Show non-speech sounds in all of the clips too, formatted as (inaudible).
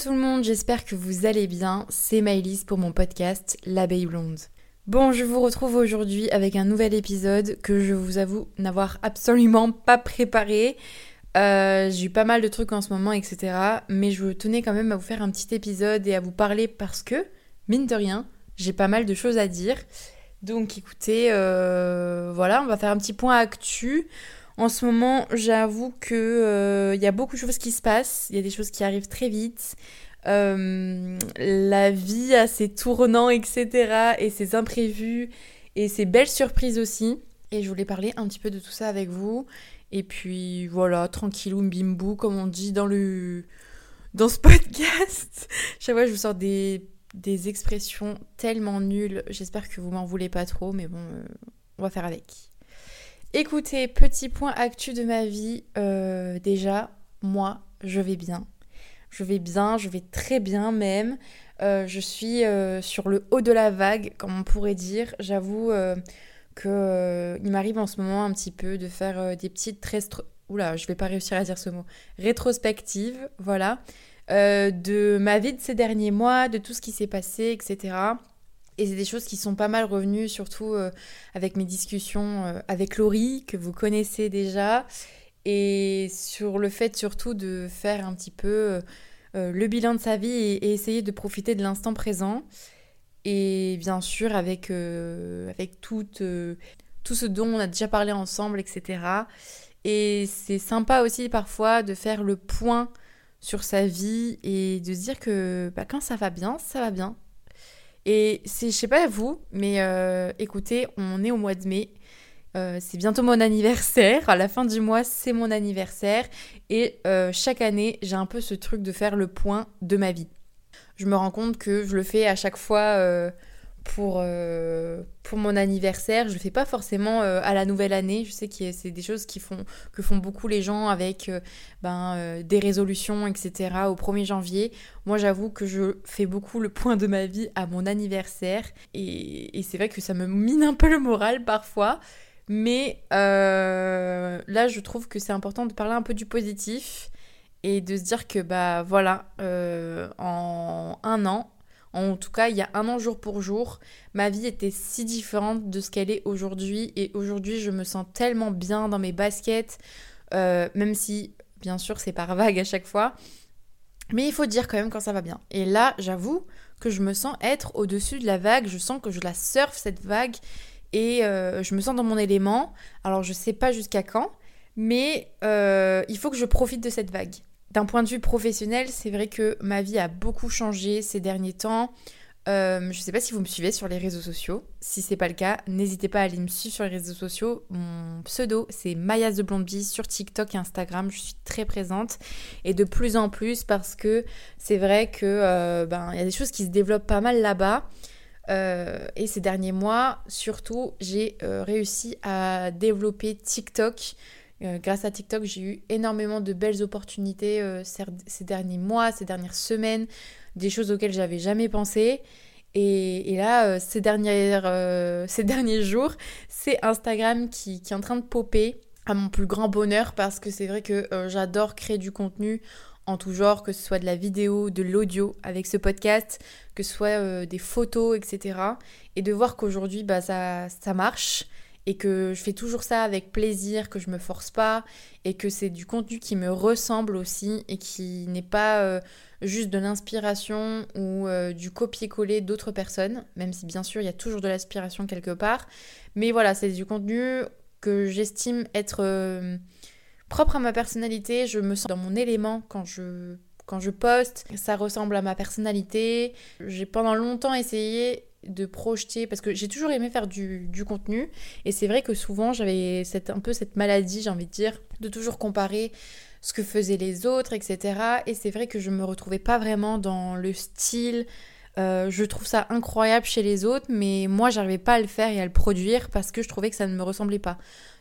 Tout le monde, j'espère que vous allez bien. C'est Maëlys pour mon podcast L'abeille blonde. Bon, je vous retrouve aujourd'hui avec un nouvel épisode que je vous avoue n'avoir absolument pas préparé. Euh, j'ai eu pas mal de trucs en ce moment, etc. Mais je tenais quand même à vous faire un petit épisode et à vous parler parce que, mine de rien, j'ai pas mal de choses à dire. Donc écoutez, euh, voilà, on va faire un petit point actu. En ce moment, j'avoue que il euh, y a beaucoup de choses qui se passent, il y a des choses qui arrivent très vite. Euh, la vie a ses tournants, etc. et ses imprévus et ses belles surprises aussi. Et je voulais parler un petit peu de tout ça avec vous. Et puis voilà, tranquillou, bimbou, comme on dit dans le dans ce (laughs) podcast. Chaque fois, je vous sors des, des expressions tellement nulles. J'espère que vous m'en voulez pas trop, mais bon, euh, on va faire avec. Écoutez, petit point actu de ma vie. Euh, déjà, moi, je vais bien. Je vais bien, je vais très bien même. Euh, je suis euh, sur le haut de la vague, comme on pourrait dire. J'avoue que il m'arrive en ce moment un petit peu de faire des petites Oula, je vais pas réussir à dire ce mot. Rétrospectives, voilà. de ma vie de ces derniers mois, de tout ce qui s'est passé, etc. Et c'est des choses qui sont pas mal revenues, surtout euh, avec mes discussions euh, avec Laurie, que vous connaissez déjà, et sur le fait surtout de faire un petit peu euh, le bilan de sa vie et, essayer de profiter de l'instant présent. Et bien sûr avec, avec tout, tout ce dont on a déjà parlé ensemble, etc. Et c'est sympa aussi parfois de faire le point sur sa vie et de se dire que bah, quand ça va bien, ça va bien. Et c'est, je sais pas vous, mais euh, écoutez, on est au mois de mai. Euh, c'est bientôt mon anniversaire. À la fin du mois, c'est mon anniversaire. Et euh, chaque année, j'ai un peu ce truc de faire le point de ma vie. Je me rends compte que je le fais à chaque fois pour, euh, pour mon anniversaire. Je le fais pas forcément euh, à la nouvelle année. Je sais que c'est des choses qui font, que font beaucoup les gens avec euh, ben, des résolutions, etc. au 1er janvier. Moi, j'avoue que je fais beaucoup le point de ma vie à mon anniversaire. Et, et c'est vrai que ça me mine un peu le moral parfois. Mais là, je trouve que c'est important de parler un peu du positif et de se dire que, bah voilà, en un an, en tout cas, il y a un an jour pour jour, ma vie était si différente de ce qu'elle est aujourd'hui. Et aujourd'hui, je me sens tellement bien dans mes baskets, euh, même si, bien sûr, c'est par vague à chaque fois. Mais il faut dire quand même quand ça va bien. Et là, j'avoue que je me sens être au-dessus de la vague. Je sens que je la surfe, cette vague. Et euh, je me sens dans mon élément. Alors, je sais pas jusqu'à quand. Mais euh, il faut que je profite de cette vague. D'un point de vue professionnel, c'est vrai que ma vie a beaucoup changé ces derniers temps. Euh, je ne sais pas si vous me suivez sur les réseaux sociaux. Si c'est pas le cas, n'hésitez pas à aller me suivre sur les réseaux sociaux. Mon pseudo, c'est Mayas de Blondie sur TikTok et Instagram. Je suis très présente et de plus en plus parce que c'est vrai que euh, ben y a des choses qui se développent pas mal là-bas. Euh, et ces derniers mois, surtout, j'ai réussi à développer TikTok. Euh, grâce à TikTok, j'ai eu énormément de belles opportunités euh, ces derniers mois, ces dernières semaines, des choses auxquelles j'avais jamais pensé. Et, là, euh, (laughs) ces, derniers jours, c'est Instagram qui, qui, est en train de popper à mon plus grand bonheur parce que c'est vrai que j'adore créer du contenu en tout genre, que ce soit de la vidéo, de l'audio avec ce podcast, que ce soit des photos, etc. Et de voir qu'aujourd'hui, bah, ça, ça marche et que je fais toujours ça avec plaisir, que je me force pas et que c'est du contenu qui me ressemble aussi et qui n'est pas euh, juste de l'inspiration ou euh, du copier-coller d'autres personnes, même si bien sûr il y a toujours de l'aspiration quelque part. Mais voilà, c'est du contenu que j'estime être euh, propre à ma personnalité, je me sens dans mon élément quand je quand je poste, ça ressemble à ma personnalité. J'ai pendant longtemps essayé de projeter parce que j'ai toujours aimé faire du, contenu. Et c'est vrai que souvent j'avais un peu cette maladie j'ai envie de dire de toujours comparer ce que faisaient les autres etc et c'est vrai que je me retrouvais pas vraiment dans le style euh, je trouve ça incroyable chez les autres mais moi j'arrivais pas à le faire et à le produire parce que je trouvais que ça ne me ressemblait pas.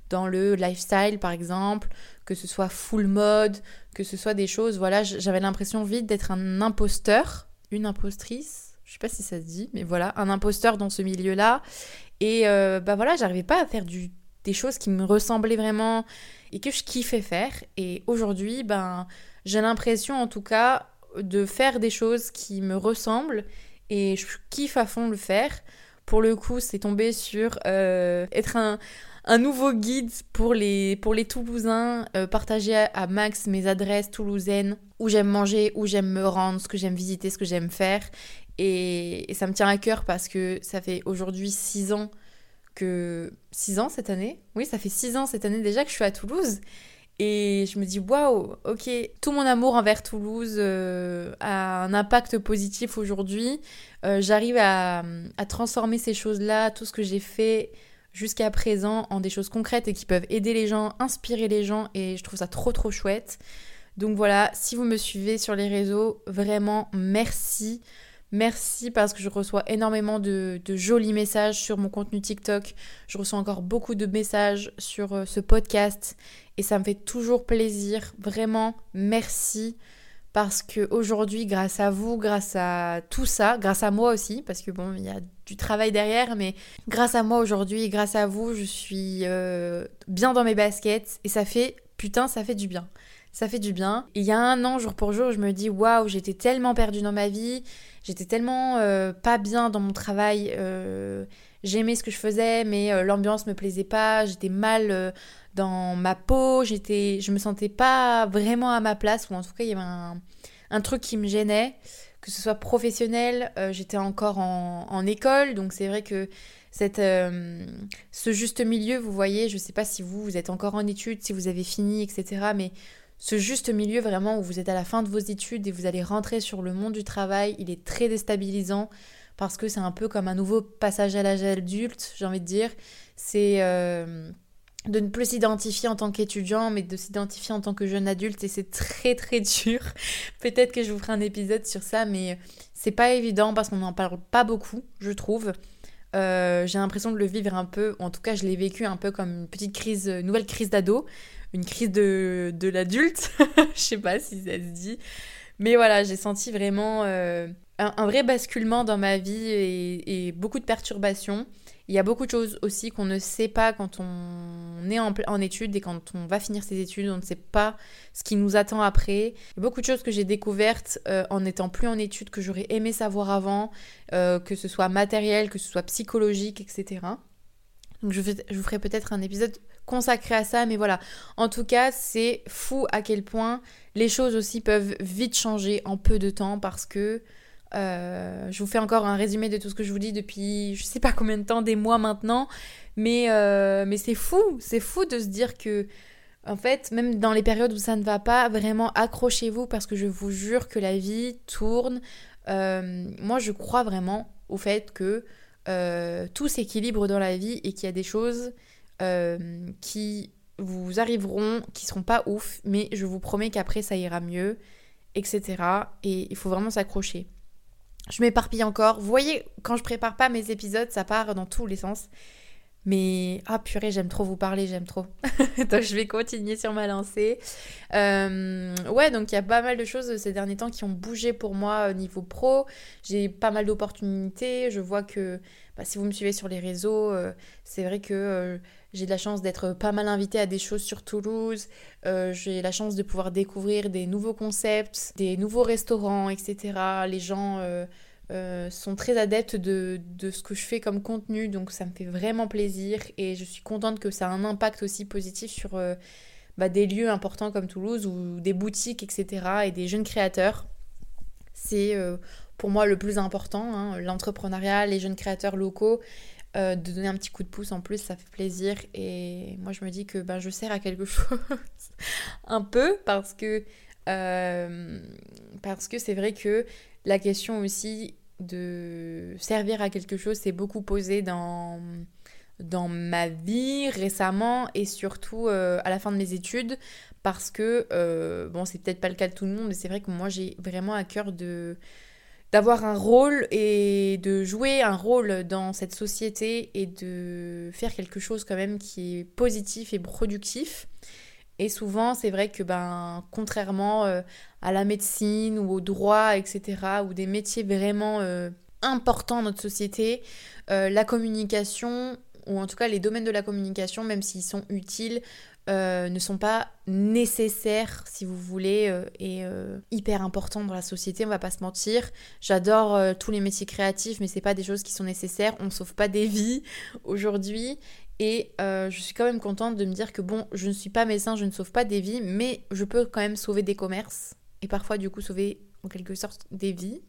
Dans le lifestyle par exemple que ce soit full mode que ce soit des choses voilà j'avais l'impression vite d'être un imposteur une impostrice je sais pas si ça se dit, mais voilà, un imposteur dans ce milieu-là. Et euh, bah voilà, j'arrivais pas à faire des choses qui me ressemblaient vraiment et que je kiffais faire. Et aujourd'hui, ben, j'ai l'impression en tout cas de faire des choses qui me ressemblent et je kiffe à fond le faire. Pour le coup, c'est tombé sur euh, être un, nouveau guide pour les, pour les Toulousains, euh, partager à, Max mes adresses toulousaines, où j'aime manger, où j'aime me rendre, ce que j'aime visiter, ce que j'aime faire. Et, ça me tient à cœur parce que ça fait aujourd'hui 6 ans que... 6 ans cette année? Oui, ça fait 6 ans cette année déjà que je suis à Toulouse. Et je me dis, waouh, ok, tout mon amour envers Toulouse euh, a un impact positif aujourd'hui. Euh, j'arrive à, transformer ces choses-là, tout ce que j'ai fait jusqu'à présent, en des choses concrètes et qui peuvent aider les gens, inspirer les gens. Et je trouve ça trop, trop chouette. Donc voilà, si vous me suivez sur les réseaux, vraiment merci. Merci parce que je reçois énormément de, jolis messages sur mon contenu TikTok. Je reçois encore beaucoup de messages sur euh, ce podcast et ça me fait toujours plaisir. Vraiment, merci parce que aujourd'hui, grâce à vous, grâce à tout ça, grâce à moi aussi, parce que bon, il y a du travail derrière, mais grâce à moi aujourd'hui grâce à vous, je suis euh, bien dans mes baskets et ça fait, putain, ça fait du bien. Ça fait du bien. Et il y a un an, jour pour jour, je me dis, waouh, j'étais tellement perdue dans ma vie J'étais tellement euh, pas bien dans mon travail. Euh, j'aimais ce que je faisais, mais euh, l'ambiance me plaisait pas. J'étais mal dans ma peau. J'étais, je me sentais pas vraiment à ma place. Ou en tout cas, il y avait un, truc qui me gênait, que ce soit professionnel. j'étais encore en, école, donc c'est vrai que cette, ce juste milieu, vous voyez, je sais pas si vous, vous êtes encore en études, si vous avez fini, etc. Mais ce juste milieu vraiment où vous êtes à la fin de vos études et vous allez rentrer sur le monde du travail, il est très déstabilisant parce que c'est un peu comme un nouveau passage à l'âge adulte, j'ai envie de dire. C'est euh, de ne plus s'identifier en tant qu'étudiant, mais de s'identifier en tant que jeune adulte et c'est très très (laughs) dur. Peut-être que je vous ferai un épisode sur ça, mais c'est pas évident parce qu'on n'en parle pas beaucoup, je trouve. Euh, j'ai l'impression de le vivre un peu, en tout cas je l'ai vécu un peu comme une petite crise, nouvelle crise d'ado, une crise de, de l'adulte. (laughs) Je sais pas si ça se dit. Mais voilà, j'ai senti vraiment euh, un, vrai basculement dans ma vie et, beaucoup de perturbations. Il y a beaucoup de choses aussi qu'on ne sait pas quand on est en, études et quand on va finir ses études, on ne sait pas ce qui nous attend après. Beaucoup de choses que j'ai découvertes euh, en n'étant plus en études que j'aurais aimé savoir avant, euh, que ce soit matériel, que ce soit psychologique, etc. Donc je, je vous ferai peut-être un épisode consacré à ça, mais voilà. En tout cas, c'est fou à quel point les choses aussi peuvent vite changer en peu de temps parce que euh, je vous fais encore un résumé de tout ce que je vous dis depuis je sais pas combien de temps, des mois maintenant, mais, euh, mais c'est fou, c'est fou de se dire que en fait, même dans les périodes où ça ne va pas, vraiment accrochez-vous parce que je vous jure que la vie tourne. Euh, moi, je crois vraiment au fait que tout s'équilibre dans la vie et qu'il y a des choses qui vous arriveront, qui seront pas ouf, mais je vous promets qu'après ça ira mieux, etc. Et il faut vraiment s'accrocher. Je m'éparpille encore. Vous voyez, quand je prépare pas mes épisodes, ça part dans tous les sens. Mais ah purée, j'aime trop vous parler, j'aime trop. (laughs) donc je vais continuer sur ma lancée. Euh, ouais, donc il y a pas mal de choses ces derniers temps qui ont bougé pour moi au niveau pro. J'ai pas mal d'opportunités. Je vois que bah, si vous me suivez sur les réseaux, euh, c'est vrai que j'ai de la chance d'être pas mal invitée à des choses sur Toulouse. Euh, j'ai la chance de pouvoir découvrir des nouveaux concepts, des nouveaux restaurants, etc. Les gens euh, euh, sont très adeptes de, ce que je fais comme contenu, donc ça me fait vraiment plaisir et je suis contente que ça a un impact aussi positif sur bah, des lieux importants comme Toulouse ou des boutiques, etc. et des jeunes créateurs. C'est pour moi le plus important, hein, l'entrepreneuriat, les jeunes créateurs locaux. Euh, de donner un petit coup de pouce en plus, ça fait plaisir. Et moi, je me dis que ben, je sers à quelque (laughs) chose un peu parce que euh, parce que c'est vrai que la question aussi de servir à quelque chose s'est beaucoup posée dans dans ma vie récemment et surtout euh, à la fin de mes études parce que bon c'est peut-être pas le cas de tout le monde mais c'est vrai que moi j'ai vraiment à cœur de d'avoir un rôle et de jouer un rôle dans cette société et de faire quelque chose quand même qui est positif et productif. Et souvent, c'est vrai que, ben, contrairement euh, à la médecine ou au droit, etc., ou des métiers vraiment euh, importants dans notre société, euh, la communication, ou en tout cas les domaines de la communication, même s'ils sont utiles, euh, ne sont pas nécessaires, si vous voulez, euh, et euh, hyper importants dans la société, on va pas se mentir. J'adore tous les métiers créatifs, mais c'est pas des choses qui sont nécessaires. On sauve pas des (laughs) vies aujourd'hui. Et je suis quand même contente de me dire que bon, je ne suis pas médecin, je ne sauve pas des vies, mais je peux quand même sauver des commerces. Et parfois, du coup, sauver en quelque sorte des vies.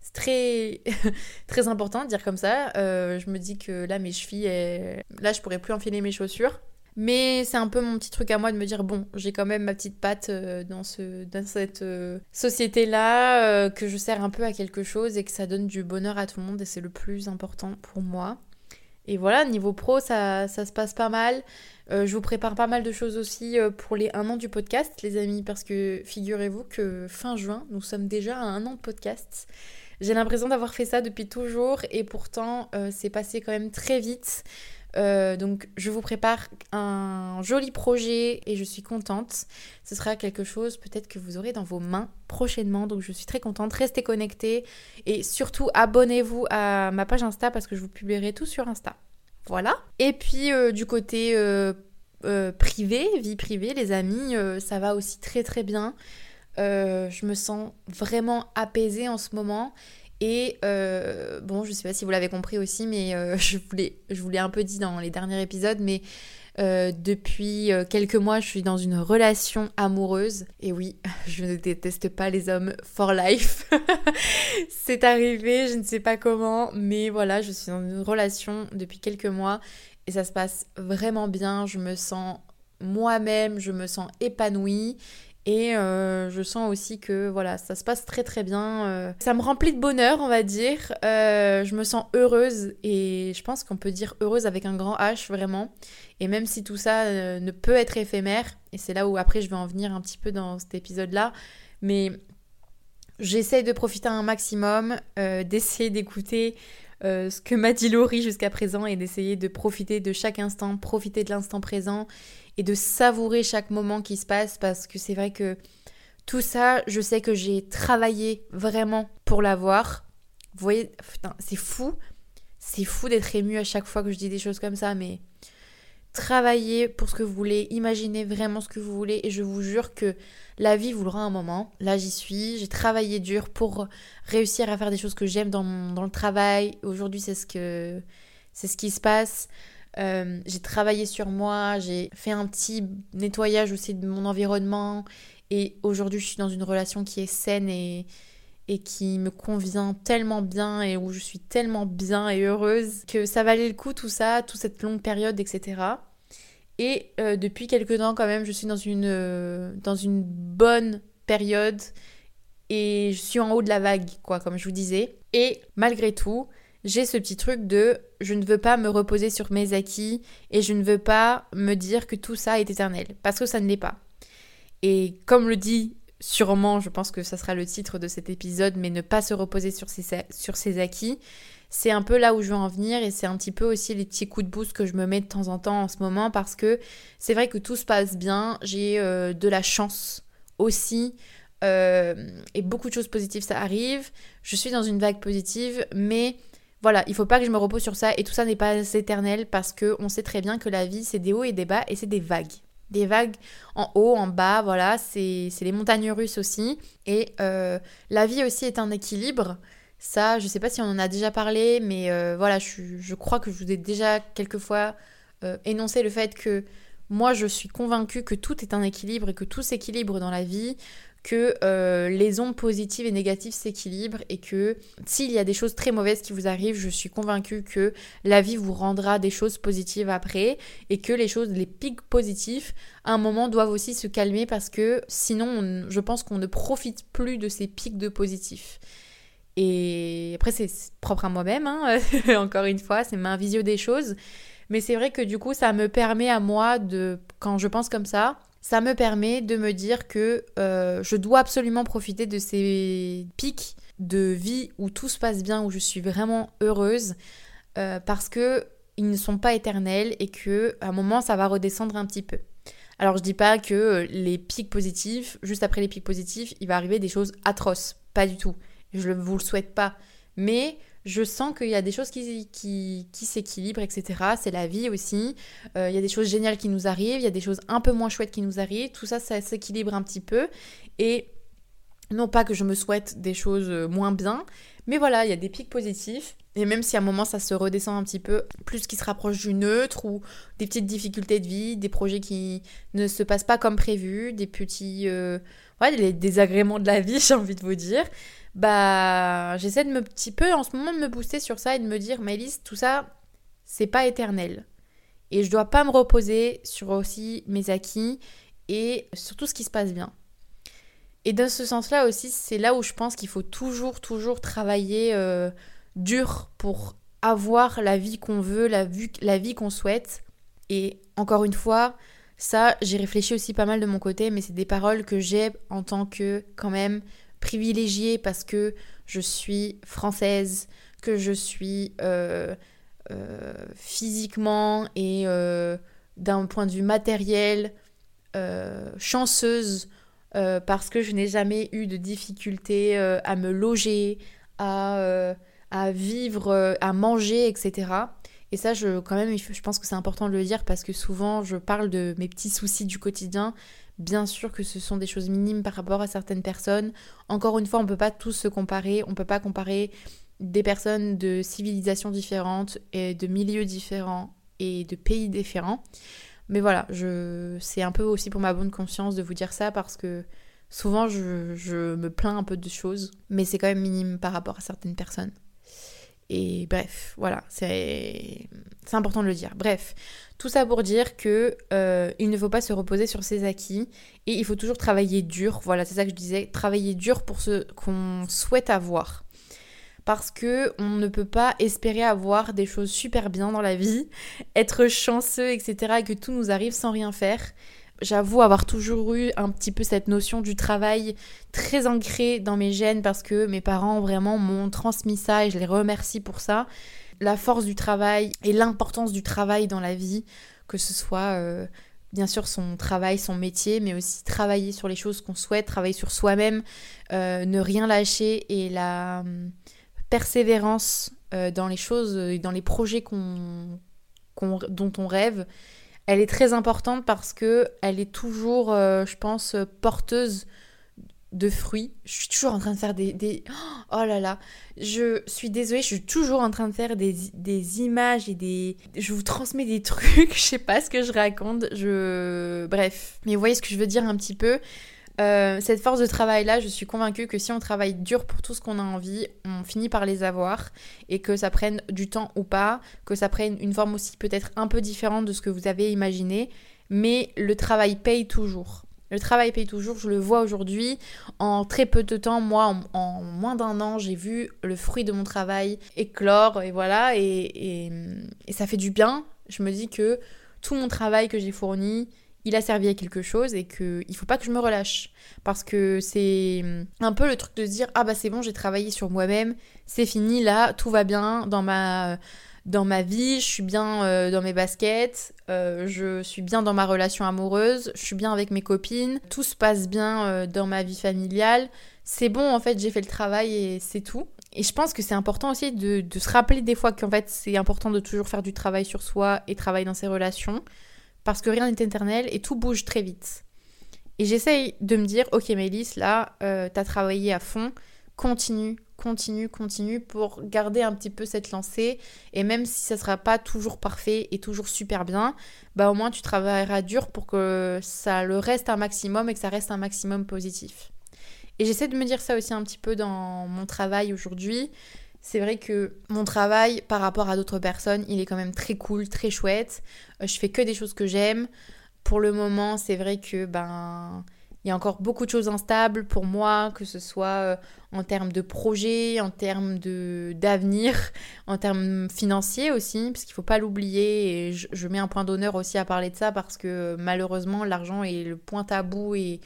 C'est très, (laughs) très important de dire comme ça. je me dis que là, mes chevilles, là, je pourrais plus enfiler mes chaussures. Mais c'est un peu mon petit truc à moi de me dire bon, j'ai quand même ma petite patte euh, dans, ce, dans cette euh, société-là, euh, que je sers un peu à quelque chose et que ça donne du bonheur à tout le monde et c'est le plus important pour moi. Et voilà, niveau pro, ça, ça se passe pas mal. je vous prépare pas mal de choses aussi pour les un an du podcast, les amis, parce que figurez-vous que fin juin, nous sommes déjà à un an de podcast. J'ai l'impression d'avoir fait ça depuis toujours et pourtant c'est passé quand même très vite. Euh, donc je vous prépare un joli projet et je suis contente. Ce sera quelque chose peut-être que vous aurez dans vos mains prochainement. Donc je suis très contente. Restez connectés et surtout abonnez-vous à ma page Insta parce que je vous publierai tout sur Insta. Voilà. Et puis euh, du côté euh, privé, vie privée, les amis, ça va aussi très très bien. je me sens vraiment apaisée en ce moment et euh, bon, je sais pas si vous l'avez compris aussi, mais euh, (laughs) je vous l'ai un peu dit dans les derniers épisodes, mais euh, depuis quelques mois, je suis dans une relation amoureuse. Et oui, (laughs) je ne déteste pas les hommes for life. (laughs) C'est arrivé, je ne sais pas comment, mais voilà, je suis dans une relation depuis quelques mois et ça se passe vraiment bien. Je me sens moi-même, je me sens épanouie et euh, je sens aussi que voilà, ça se passe très très bien. Euh. ça me remplit de bonheur, on va dire. Euh, je me sens heureuse et je pense qu'on peut dire heureuse avec un grand H vraiment. Et même si tout ça ne peut être éphémère, et c'est là où après je vais en venir un petit peu dans cet épisode-là, mais j'essaye de profiter un maximum, d'essayer d'écouter ce que m'a dit Laurie jusqu'à présent et d'essayer de profiter de chaque instant, profiter de l'instant présent et de savourer chaque moment qui se passe parce que c'est vrai que tout ça, je sais que j'ai travaillé vraiment pour l'avoir. Vous voyez, c'est fou. C'est fou d'être ému à chaque fois que je dis des choses comme ça, mais travaillez pour ce que vous voulez, imaginez vraiment ce que vous voulez et je vous jure que la vie vous le rend un moment. Là, j'y suis. J'ai travaillé dur pour réussir à faire des choses que j'aime dans, le travail. Aujourd'hui, c'est ce que ce qui se passe. Euh, j'ai travaillé sur moi, j'ai fait un petit nettoyage aussi de mon environnement. Et aujourd'hui, je suis dans une relation qui est saine et, et qui me convient tellement bien et où je suis tellement bien et heureuse que ça valait le coup tout ça, toute cette longue période, etc. Et euh, depuis quelques temps quand même, je suis dans une, euh, dans une bonne période et je suis en haut de la vague, quoi, comme je vous disais. Et malgré tout, j'ai ce petit truc de je ne veux pas me reposer sur mes acquis et je ne veux pas me dire que tout ça est éternel parce que ça ne l'est pas. Et comme le dit sûrement, je pense que ça sera le titre de cet épisode, mais ne pas se reposer sur ses, sur acquis, c'est un peu là où je veux en venir et c'est un petit peu aussi les petits coups de boost que je me mets de temps en temps en ce moment parce que c'est vrai que tout se passe bien, j'ai euh, de la chance aussi. Euh, et beaucoup de choses positives ça arrive. Je suis dans une vague positive, mais voilà, il faut pas que je me repose sur ça et tout ça n'est pas éternel parce que on sait très bien que la vie c'est des hauts et des bas et c'est des vagues. Des vagues en haut, en bas, voilà, c'est les montagnes russes aussi. Et euh, la vie aussi est un équilibre. Ça, je sais pas si on en a déjà parlé, mais euh, voilà, je, crois que je vous ai déjà quelquefois euh, énoncé le fait que moi je suis convaincue que tout est un équilibre et que tout s'équilibre dans la vie que euh, les ondes positives et négatives s'équilibrent et que s'il y a des choses très mauvaises qui vous arrivent, je suis convaincue que la vie vous rendra des choses positives après et que les choses, les pics positifs, à un moment doivent aussi se calmer parce que sinon, je pense qu'on ne profite plus de ces pics de positifs. Et après, c'est propre à moi-même, hein, (laughs) encore une fois, c'est ma vision des choses. Mais c'est vrai que du coup, ça me permet à moi de, quand je pense comme ça, ça me permet de me dire que euh, je dois absolument profiter de ces pics de vie où tout se passe bien, où je suis vraiment heureuse, euh, parce que ils ne sont pas éternels et que à un moment ça va redescendre un petit peu. Alors je dis pas que euh, les pics positifs, juste après les pics positifs, il va arriver des choses atroces, pas du tout. Je ne vous le souhaite pas, mais je sens qu'il y a des choses qui, qui, qui s'équilibrent, etc. C'est la vie aussi. Euh, il y a des choses géniales qui nous arrivent, il y a des choses un peu moins chouettes qui nous arrivent. Tout ça, ça s'équilibre un petit peu. Et non pas que je me souhaite des choses euh, moins bien, mais voilà, il y a des pics positifs. Et même si à un moment ça se redescend un petit peu, plus qui se rapproche du neutre ou des petites difficultés de vie, des projets qui ne se passent pas comme prévu, des petits euh, désagréments de la vie, (laughs) j'ai envie de vous dire, bah j'essaie de me petit peu en ce moment de me booster sur ça et de me dire Maëlys, tout ça c'est pas éternel. Et je dois pas me reposer sur aussi mes acquis et sur tout ce qui se passe bien. Et dans ce sens-là aussi, c'est là où je pense qu'il faut toujours, toujours travailler euh, dur pour avoir la vie qu'on veut, la, la vie qu'on souhaite. Et encore une fois, ça, j'ai réfléchi aussi pas mal de mon côté, mais c'est des paroles que j'ai en tant que quand même privilégiée parce que je suis française, que je suis euh, euh, physiquement et d'un point de vue matériel chanceuse euh, parce que je n'ai jamais eu de difficulté euh, à me loger, à, euh, à vivre, à manger, etc. Et ça, je, quand même, je pense que c'est important de le dire parce que souvent, je parle de mes petits soucis du quotidien. Bien sûr que ce sont des choses minimes par rapport à certaines personnes. Encore une fois, on ne peut pas tous se comparer. On ne peut pas comparer des personnes de civilisations différentes et de milieux différents et de pays différents. Mais voilà, je... c'est un peu aussi pour ma bonne conscience de vous dire ça parce que souvent je, je me plains un peu de choses, mais c'est quand même minime par rapport à certaines personnes. Et bref, voilà, c'est important de le dire. Bref, tout ça pour dire que euh, il ne faut pas se reposer sur ses acquis et il faut toujours travailler dur. Voilà, c'est ça que je disais, travailler dur pour ce qu'on souhaite avoir parce que on ne peut pas espérer avoir des choses super bien dans la vie, (laughs) être chanceux, etc. et que tout nous arrive sans rien faire. J'avoue avoir toujours eu un petit peu cette notion du travail très ancrée dans mes gènes parce que mes parents vraiment m'ont transmis ça et je les remercie pour ça. La force du travail et l'importance du travail dans la vie, que ce soit euh, bien sûr son travail, son métier, mais aussi travailler sur les choses qu'on souhaite, travailler sur soi-même, euh, ne rien lâcher et la persévérance euh, dans les choses et dans les projets qu'on, dont on rêve, elle est très importante parce que elle est toujours, euh, je pense, porteuse de fruits. Je suis toujours en train de faire des, Oh là là, je suis désolée, je suis toujours en train de faire des, des images et des... Je vous transmets des (laughs) trucs, je sais pas ce que je raconte, je... Bref, mais vous voyez ce que je veux dire un petit peu? Euh, cette force de travail-là, je suis convaincue que si on travaille dur pour tout ce qu'on a envie, on finit par les avoir et que ça prenne du temps ou pas, que ça prenne une forme aussi peut-être un peu différente de ce que vous avez imaginé, mais le travail paye toujours. Le travail paye toujours, je le vois aujourd'hui. En très peu de temps, moi, en, moins d'un an, j'ai vu le fruit de mon travail éclore, et voilà, et, et ça fait du bien. Je me dis que tout mon travail que j'ai fourni, il a servi à quelque chose et qu'il ne faut pas que je me relâche. Parce que c'est un peu le truc de se dire Ah bah c'est bon, j'ai travaillé sur moi-même, c'est fini, là, tout va bien dans ma, dans ma vie, je suis bien euh, dans mes baskets, euh, je suis bien dans ma relation amoureuse, je suis bien avec mes copines, tout se passe bien euh, dans ma vie familiale. C'est bon, en fait, j'ai fait le travail et c'est tout. Et je pense que c'est important aussi de, de se rappeler des fois qu'en fait, c'est important de toujours faire du travail sur soi et travailler dans ses relations parce que rien n'est éternel et tout bouge très vite. Et j'essaye de me dire, ok Mélisse, là, euh, t'as travaillé à fond, continue, continue, continue pour garder un petit peu cette lancée. Et même si ça sera pas toujours parfait et toujours super bien, bah au moins tu travailleras dur pour que ça le reste un maximum et que ça reste un maximum positif. Et j'essaie de me dire ça aussi un petit peu dans mon travail aujourd'hui c'est vrai que mon travail par rapport à d'autres personnes, il est quand même très cool, très chouette. Euh, je fais que des choses que j'aime. Pour le moment, c'est vrai que ben il y a encore beaucoup de choses instables pour moi, que ce soit euh, en termes de projet, en termes de d'avenir, (laughs) en termes financiers aussi, parce qu'il faut pas l'oublier. Et je, je, mets un point d'honneur aussi à parler de ça parce que malheureusement, l'argent est le point tabou et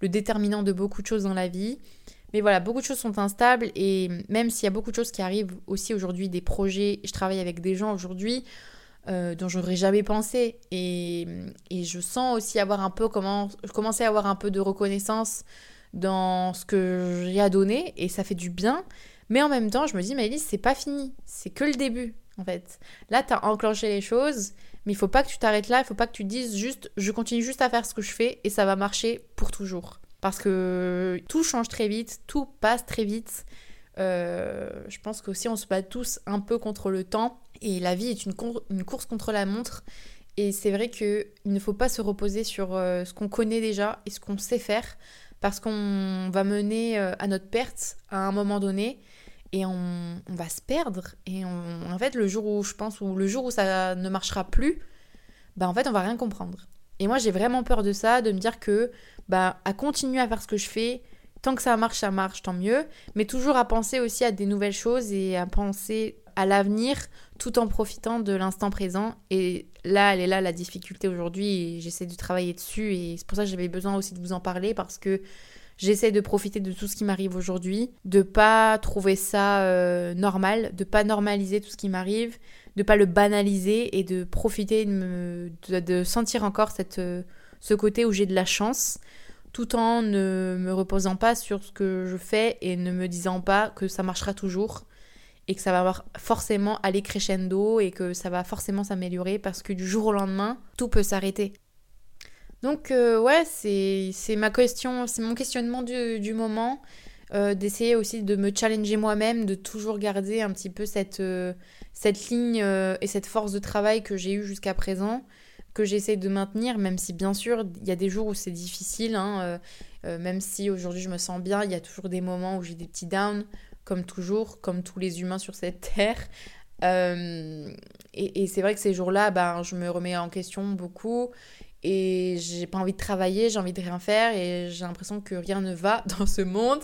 le déterminant de beaucoup de choses dans la vie. Mais voilà, beaucoup de choses sont instables et même s'il y a beaucoup de choses qui arrivent aussi aujourd'hui, des projets, je travaille avec des gens aujourd'hui euh, dont j'aurais jamais pensé et, et, je sens aussi avoir un peu comment, je commençais à avoir un peu de reconnaissance dans ce que j'ai à donner et ça fait du bien Mais en même temps, je me dis, Maëlys, c'est pas fini. C'est que le début, en fait. Là, tu as enclenché les choses, mais il faut pas que tu t'arrêtes là. Il faut pas que tu dises juste, je continue juste à faire ce que je fais et ça va marcher pour toujours. Parce que tout change très vite, tout passe très vite. Euh, je pense qu'aussi on se bat tous un peu contre le temps et la vie est une, course contre la montre. Et c'est vrai qu'il ne faut pas se reposer sur euh, ce qu'on connaît déjà et ce qu'on sait faire parce qu'on va mener euh, à notre perte à un moment donné et on, va se perdre. Et en fait, le jour où je pense, ou le jour où ça ne marchera plus, bah en fait, on va rien comprendre. Et moi, j'ai vraiment peur de ça, de me dire que, bah, à continuer à faire ce que je fais, tant que ça marche, ça marche, tant mieux. Mais toujours à penser aussi à des nouvelles choses et à penser à l'avenir tout en profitant de l'instant présent. Et là, elle est là la difficulté aujourd'hui j'essaie de travailler dessus. Et c'est pour ça que j'avais besoin aussi de vous en parler parce que J'essaie de profiter de tout ce qui m'arrive aujourd'hui, de pas trouver ça euh, normal, de pas normaliser tout ce qui m'arrive, de pas le banaliser et de profiter de, de, sentir encore cette, euh, ce côté où j'ai de la chance, tout en ne me reposant pas sur ce que je fais et ne me disant pas que ça marchera toujours et que ça va forcément aller crescendo et que ça va forcément s'améliorer parce que du jour au lendemain, tout peut s'arrêter. Donc euh, ouais, c'est ma question, c'est mon questionnement du, moment, euh, d'essayer aussi de me challenger moi-même, de toujours garder un petit peu cette, euh, cette ligne et cette force de travail que j'ai eue jusqu'à présent, que j'essaie de maintenir, même si bien sûr il y a des jours où c'est difficile, hein, même si aujourd'hui je me sens bien, il y a toujours des moments où j'ai des petits downs, comme toujours, comme tous les humains sur cette (laughs) terre. et, et c'est vrai que ces jours-là, ben, je me remets en question beaucoup et j'ai pas envie de travailler, j'ai envie de rien faire et j'ai l'impression que rien ne va (laughs) dans ce monde.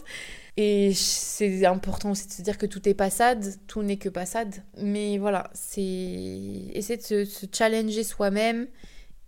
Et c'est important aussi de se dire que tout est passade, tout n'est que passade. Mais voilà, c'est essayer de se, challenger soi-même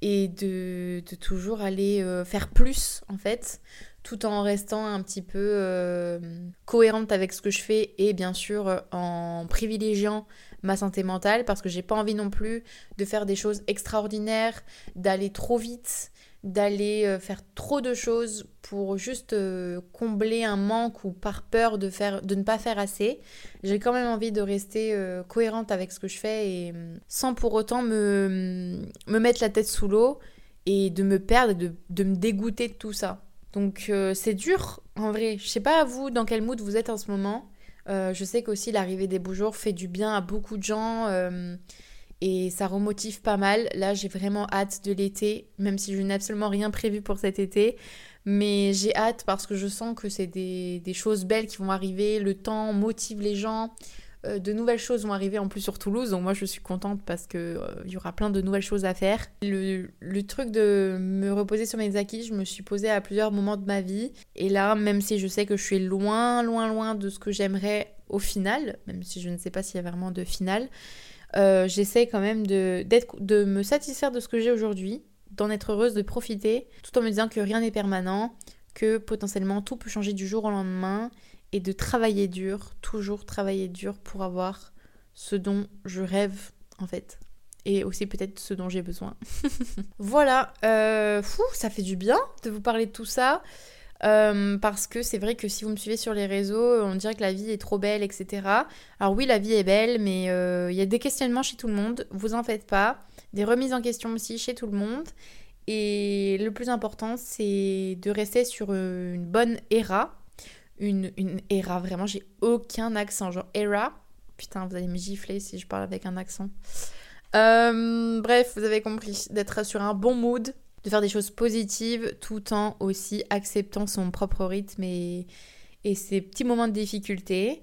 et de, toujours aller euh, faire plus en fait, tout en restant un petit peu euh, cohérente avec ce que je fais et bien sûr en privilégiant ma santé mentale parce que j'ai pas envie non plus de faire des choses extraordinaires, d'aller trop vite, d'aller euh, faire trop de choses pour juste euh, combler un manque ou par peur de, faire, de ne pas faire assez. J'ai quand même envie de rester euh, cohérente avec ce que je fais et sans pour autant me, me mettre la tête sous l'eau et de me perdre et de, de me dégoûter de tout ça. Donc c'est dur en vrai. Je sais pas vous dans quel mood vous êtes en ce moment. Euh, je sais qu'aussi l'arrivée des beaux jours fait du bien à beaucoup de gens euh, et ça remotive pas mal. Là, j'ai vraiment hâte de l'été, même si je n'ai absolument rien prévu pour cet été. Mais j'ai hâte parce que je sens que c'est des, choses belles qui vont arriver. Le temps motive les gens. Euh, de nouvelles choses vont arriver en plus sur Toulouse, donc moi je suis contente parce que euh, y aura plein de nouvelles choses à faire. Le, truc de me reposer sur mes acquis, je me suis posée à plusieurs moments de ma vie, et là, même si je sais que je suis loin, loin, loin de ce que j'aimerais au final, même si je ne sais pas s'il y a vraiment de final, euh, j'essaie quand même de, de me satisfaire de ce que j'ai aujourd'hui, d'en être heureuse, de profiter, tout en me disant que rien n'est permanent, que potentiellement tout peut changer du jour au lendemain et de travailler dur, toujours travailler dur pour avoir ce dont je rêve en fait. Et aussi peut-être ce dont j'ai besoin. (laughs) voilà, euh, fou, ça fait du bien de vous parler de tout ça. Euh, parce que c'est vrai que si vous me suivez sur les réseaux, on dirait que la vie est trop belle, etc. Alors oui, la vie est belle, mais euh, il y a des questionnements chez tout le monde, vous en faites pas. Des remises en question aussi chez tout le monde. Et le plus important, c'est de rester sur une bonne era, une, une era. Vraiment, j'ai aucun accent. Genre, era. Putain, vous allez me gifler si je parle avec un accent. Euh, bref, vous avez compris. D'être sur un bon mood, de faire des choses positives tout en aussi acceptant son propre rythme et, ses petits moments de difficulté.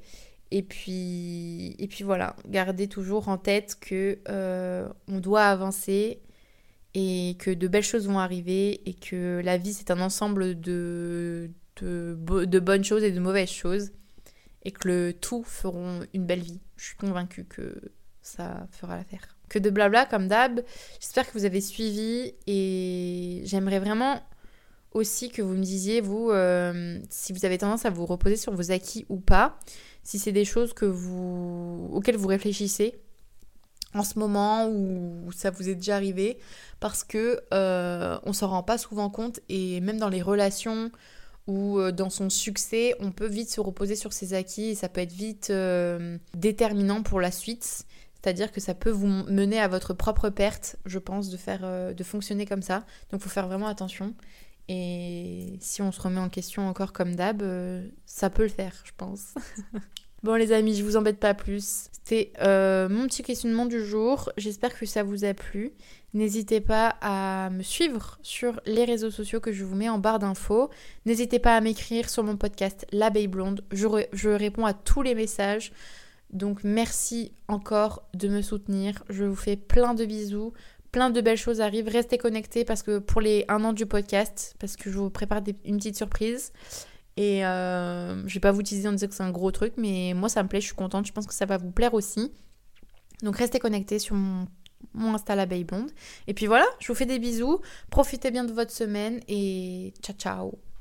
Et puis, et puis voilà, garder toujours en tête que euh, on doit avancer et que de belles choses vont arriver et que la vie c'est un ensemble de, de, bonnes choses et de mauvaises choses, et que le tout feront une belle vie. Je suis convaincue que ça fera l'affaire. Que de blabla comme d'hab, j'espère que vous avez suivi et j'aimerais vraiment aussi que vous me disiez, vous, euh, si vous avez tendance à vous reposer sur vos acquis ou pas, si c'est des choses que vous, auxquelles vous réfléchissez en ce moment ou ça vous est déjà arrivé, parce que euh, on s'en rend pas souvent compte et même dans les relations ou euh, dans son succès, on peut vite se reposer sur ses acquis et ça peut être vite euh, déterminant pour la suite. C'est-à-dire que ça peut vous mener à votre propre perte, je pense, de, faire, euh, de fonctionner comme ça. Donc il faut faire vraiment attention. Et si on se remet en question encore comme d'hab, ça peut le faire, je pense. (laughs) Bon les amis, je vous embête pas plus. C'était euh, mon petit questionnement du jour. J'espère que ça vous a plu. N'hésitez pas à me suivre sur les réseaux sociaux que je vous mets en barre d'infos. N'hésitez pas à m'écrire sur mon podcast L'abeille blonde. Je, je réponds à tous les messages. Donc merci encore de me soutenir. Je vous fais plein de bisous. Plein de belles choses arrivent. Restez connectés parce que pour les un an du podcast, parce que je vous prépare une petite surprise. Et euh, je vais pas vous utiliser en disant que c'est un gros truc, mais moi ça me plaît, je suis contente, je pense que ça va vous plaire aussi. Donc restez connectés sur mon, Insta l'abeille blonde. Et puis voilà, je vous fais des bisous, profitez bien de votre semaine et ciao ciao